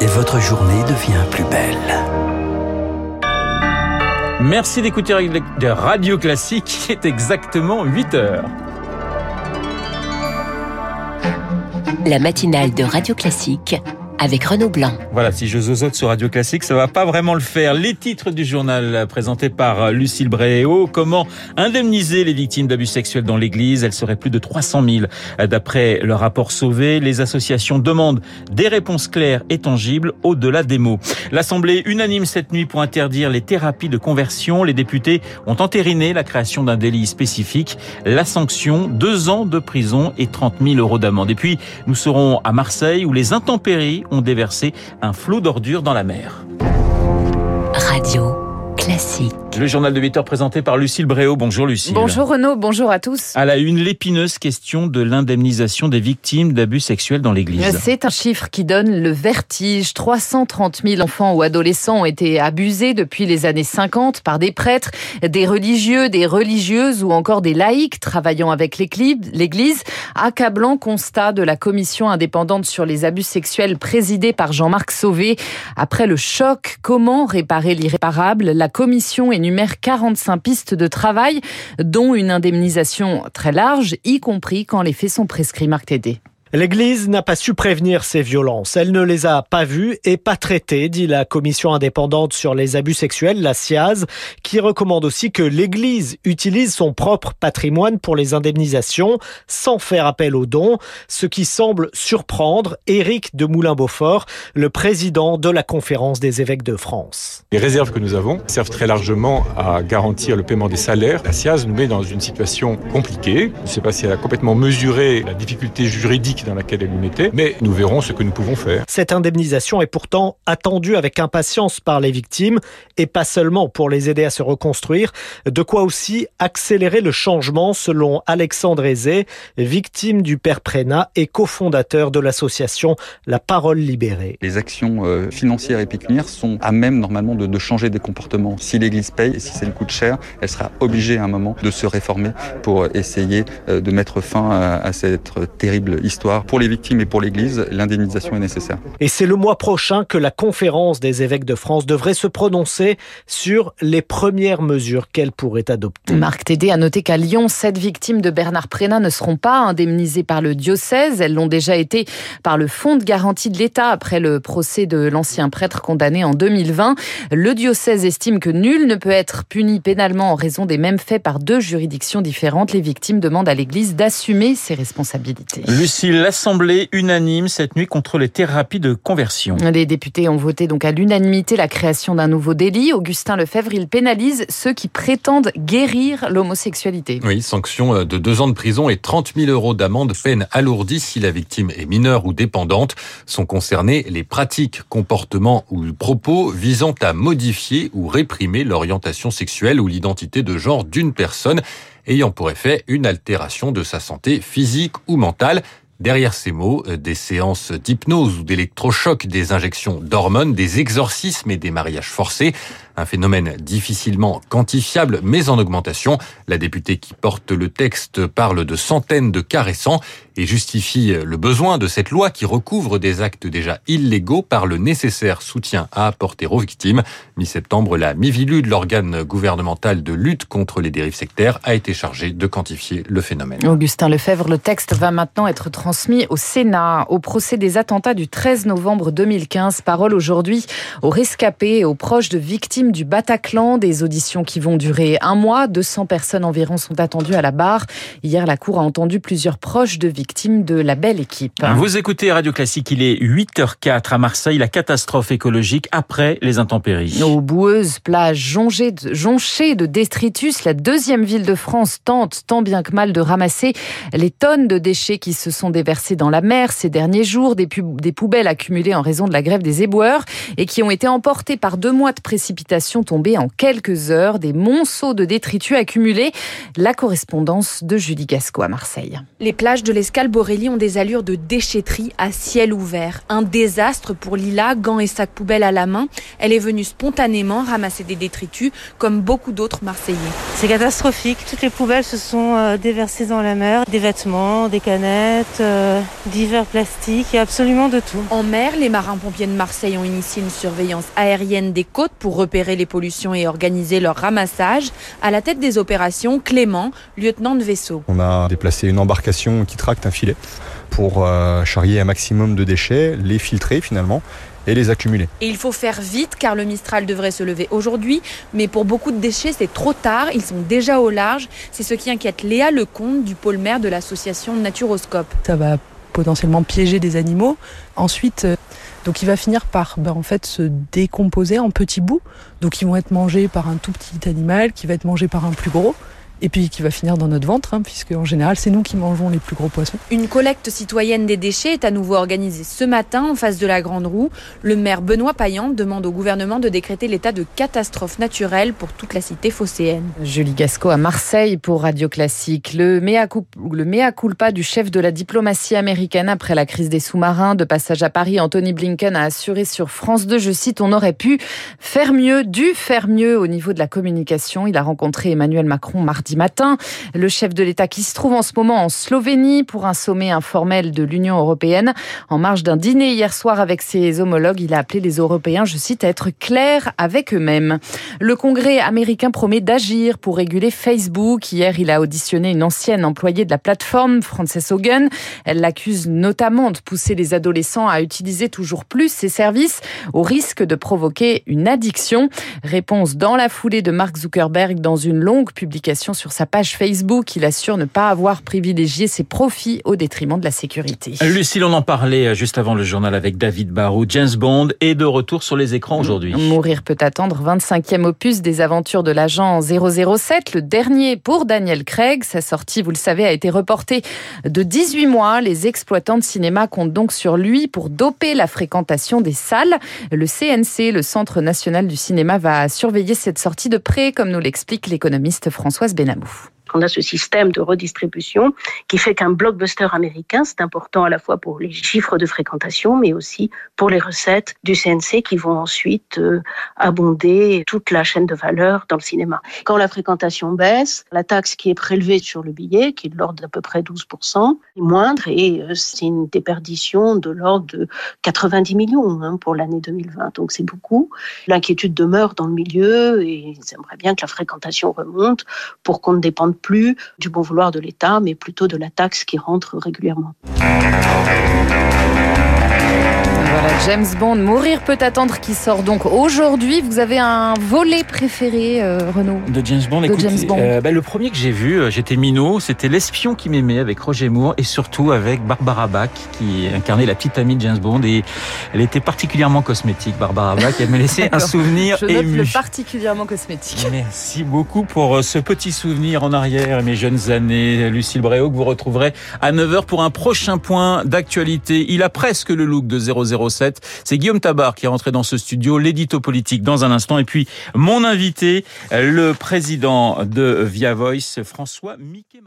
et votre journée devient plus belle. Merci d'écouter Radio Classique, il est exactement 8 heures. La matinale de Radio Classique avec Renaud Blanc. Voilà, si je zozote sur Radio Classique, ça va pas vraiment le faire. Les titres du journal présentés par Lucille Bréau. Comment indemniser les victimes d'abus sexuels dans l'église? Elles seraient plus de 300 000 d'après le rapport Sauvé. Les associations demandent des réponses claires et tangibles au-delà des mots. L'Assemblée unanime cette nuit pour interdire les thérapies de conversion. Les députés ont entériné la création d'un délit spécifique. La sanction, deux ans de prison et 30 000 euros d'amende. Et puis, nous serons à Marseille où les intempéries ont déversé un flot d'ordures dans la mer. Classique. Le journal de 8 heures présenté par Lucille Bréau. Bonjour Lucille. Bonjour Renaud, bonjour à tous. À la une, l'épineuse question de l'indemnisation des victimes d'abus sexuels dans l'Église. C'est un chiffre qui donne le vertige. 330 000 enfants ou adolescents ont été abusés depuis les années 50 par des prêtres, des religieux, des religieuses ou encore des laïcs travaillant avec l'Église. Accablant constat de la commission indépendante sur les abus sexuels présidée par Jean-Marc Sauvé. Après le choc, comment réparer l'irréparable? La commission énumère 45 pistes de travail, dont une indemnisation très large, y compris quand les faits sont prescrits. Marc Tédé. L'Église n'a pas su prévenir ces violences. Elle ne les a pas vues et pas traitées, dit la commission indépendante sur les abus sexuels, la CIAZ, qui recommande aussi que l'Église utilise son propre patrimoine pour les indemnisations sans faire appel aux dons, ce qui semble surprendre Éric de Moulin-Beaufort, le président de la conférence des évêques de France. Les réserves que nous avons servent très largement à garantir le paiement des salaires. La CIAZ nous met dans une situation compliquée. Je ne sais pas si elle a complètement mesuré la difficulté juridique dans laquelle elle nous mettait, mais nous verrons ce que nous pouvons faire. Cette indemnisation est pourtant attendue avec impatience par les victimes et pas seulement pour les aider à se reconstruire, de quoi aussi accélérer le changement selon Alexandre Aizé, victime du père Prénat et cofondateur de l'association La Parole Libérée. Les actions euh, financières et pécuniaires sont à même normalement de, de changer des comportements. Si l'Église paye et si ça lui coûte cher, elle sera obligée à un moment de se réformer pour essayer euh, de mettre fin à, à cette terrible histoire pour les victimes et pour l'Église, l'indemnisation est nécessaire. Et c'est le mois prochain que la conférence des évêques de France devrait se prononcer sur les premières mesures qu'elle pourrait adopter. Marc Tédé a noté qu'à Lyon, sept victimes de Bernard Prénat ne seront pas indemnisées par le diocèse. Elles l'ont déjà été par le Fonds de garantie de l'État après le procès de l'ancien prêtre condamné en 2020. Le diocèse estime que nul ne peut être puni pénalement en raison des mêmes faits par deux juridictions différentes. Les victimes demandent à l'Église d'assumer ses responsabilités. Lucille l'Assemblée unanime cette nuit contre les thérapies de conversion. Les députés ont voté donc à l'unanimité la création d'un nouveau délit. Augustin Lefebvre, il pénalise ceux qui prétendent guérir l'homosexualité. Oui, sanction de deux ans de prison et 30 000 euros d'amende, peine alourdie si la victime est mineure ou dépendante. Sont concernées les pratiques, comportements ou propos visant à modifier ou réprimer l'orientation sexuelle ou l'identité de genre d'une personne ayant pour effet une altération de sa santé physique ou mentale. Derrière ces mots, euh, des séances d'hypnose ou d'électrochoc, des injections d'hormones, des exorcismes et des mariages forcés. Un phénomène difficilement quantifiable, mais en augmentation. La députée qui porte le texte parle de centaines de cas récents et justifie le besoin de cette loi qui recouvre des actes déjà illégaux par le nécessaire soutien à apporter aux victimes. Mi-septembre, la MIVILU de l'organe gouvernemental de lutte contre les dérives sectaires a été chargée de quantifier le phénomène. Augustin Lefebvre, le texte va maintenant être transmis au Sénat. Au procès des attentats du 13 novembre 2015, parole aujourd'hui aux rescapés et aux proches de victimes du Bataclan, des auditions qui vont durer un mois. 200 personnes environ sont attendues à la barre. Hier, la Cour a entendu plusieurs proches de victimes de la belle équipe. Vous écoutez Radio Classique, il est 8h04 à Marseille, la catastrophe écologique après les intempéries. Aux boueuses plages jonchées de, jonchées de détritus, la deuxième ville de France tente tant bien que mal de ramasser les tonnes de déchets qui se sont déversés dans la mer ces derniers jours, des, des poubelles accumulées en raison de la grève des éboueurs et qui ont été emportées par deux mois de précipitations tombées en quelques heures, des monceaux de détritus accumulés. La correspondance de Julie Gasco à Marseille. Les plages de l'Escale Pascal Borelli ont des allures de déchetterie à ciel ouvert. Un désastre pour Lila, gants et sacs poubelles à la main. Elle est venue spontanément ramasser des détritus comme beaucoup d'autres Marseillais. C'est catastrophique. Toutes les poubelles se sont euh, déversées dans la mer. Des vêtements, des canettes, euh, divers plastiques, a absolument de tout. En mer, les marins-pompiers de Marseille ont initié une surveillance aérienne des côtes pour repérer les pollutions et organiser leur ramassage. À la tête des opérations, Clément, lieutenant de vaisseau. On a déplacé une embarcation qui tracte un filet pour euh, charrier un maximum de déchets, les filtrer finalement et les accumuler. Et il faut faire vite car le Mistral devrait se lever aujourd'hui, mais pour beaucoup de déchets c'est trop tard, ils sont déjà au large. C'est ce qui inquiète Léa Lecomte du pôle maire de l'association Naturoscope. Ça va potentiellement piéger des animaux. Ensuite, euh, donc il va finir par ben, en fait se décomposer en petits bouts. Donc ils vont être mangés par un tout petit animal qui va être mangé par un plus gros et puis qui va finir dans notre ventre, hein, puisque en général c'est nous qui mangeons les plus gros poissons. Une collecte citoyenne des déchets est à nouveau organisée ce matin en face de la Grande Roue. Le maire Benoît Payan demande au gouvernement de décréter l'état de catastrophe naturelle pour toute la cité phocéenne. Julie Gasco à Marseille pour Radio Classique. Le mea, le mea culpa du chef de la diplomatie américaine après la crise des sous-marins. De passage à Paris, Anthony Blinken a assuré sur France 2, je cite, on aurait pu faire mieux, dû faire mieux au niveau de la communication. Il a rencontré Emmanuel Macron matin. Le chef de l'État qui se trouve en ce moment en Slovénie pour un sommet informel de l'Union européenne. En marge d'un dîner hier soir avec ses homologues, il a appelé les Européens, je cite, à être clairs avec eux-mêmes. Le Congrès américain promet d'agir pour réguler Facebook. Hier, il a auditionné une ancienne employée de la plateforme, Frances Hogan. Elle l'accuse notamment de pousser les adolescents à utiliser toujours plus ses services au risque de provoquer une addiction. Réponse dans la foulée de Mark Zuckerberg dans une longue publication sur sa page Facebook. Il assure ne pas avoir privilégié ses profits au détriment de la sécurité. Lucille, on en parlait juste avant le journal avec David Barou. James Bond est de retour sur les écrans aujourd'hui. Mourir peut attendre 25e opus des aventures de l'agent 007, le dernier pour Daniel Craig. Sa sortie, vous le savez, a été reportée de 18 mois. Les exploitants de cinéma comptent donc sur lui pour doper la fréquentation des salles. Le CNC, le Centre national du cinéma, va surveiller cette sortie de près, comme nous l'explique l'économiste Françoise Benamou. On a ce système de redistribution qui fait qu'un blockbuster américain, c'est important à la fois pour les chiffres de fréquentation, mais aussi pour les recettes du CNC qui vont ensuite euh, abonder toute la chaîne de valeur dans le cinéma. Quand la fréquentation baisse, la taxe qui est prélevée sur le billet, qui est de l'ordre d'à peu près 12%, est moindre et euh, c'est une déperdition de l'ordre de 90 millions hein, pour l'année 2020. Donc c'est beaucoup. L'inquiétude demeure dans le milieu et ils aimeraient bien que la fréquentation remonte pour qu'on ne dépende plus du bon vouloir de l'État, mais plutôt de la taxe qui rentre régulièrement. Voilà, James Bond, Mourir peut attendre, qui sort donc aujourd'hui. Vous avez un volet préféré, euh, Renaud De James Bond, De James Bond. euh, bah, le premier que j'ai vu, euh, j'étais minot, c'était L'espion qui m'aimait avec Roger Moore et surtout avec Barbara Bach qui incarnait la petite amie de James Bond et elle était particulièrement cosmétique, Barbara Bach. Elle m'a laissé un souvenir Je note ému. le particulièrement cosmétique. Merci beaucoup pour ce petit souvenir en arrière, mes jeunes années. Lucille Bréau, que vous retrouverez à 9h pour un prochain point d'actualité. Il a presque le look de 007. C'est Guillaume Tabar qui est rentré dans ce studio, l'édito politique dans un instant. Et puis, mon invité, le président de Via Voice, François Mickey.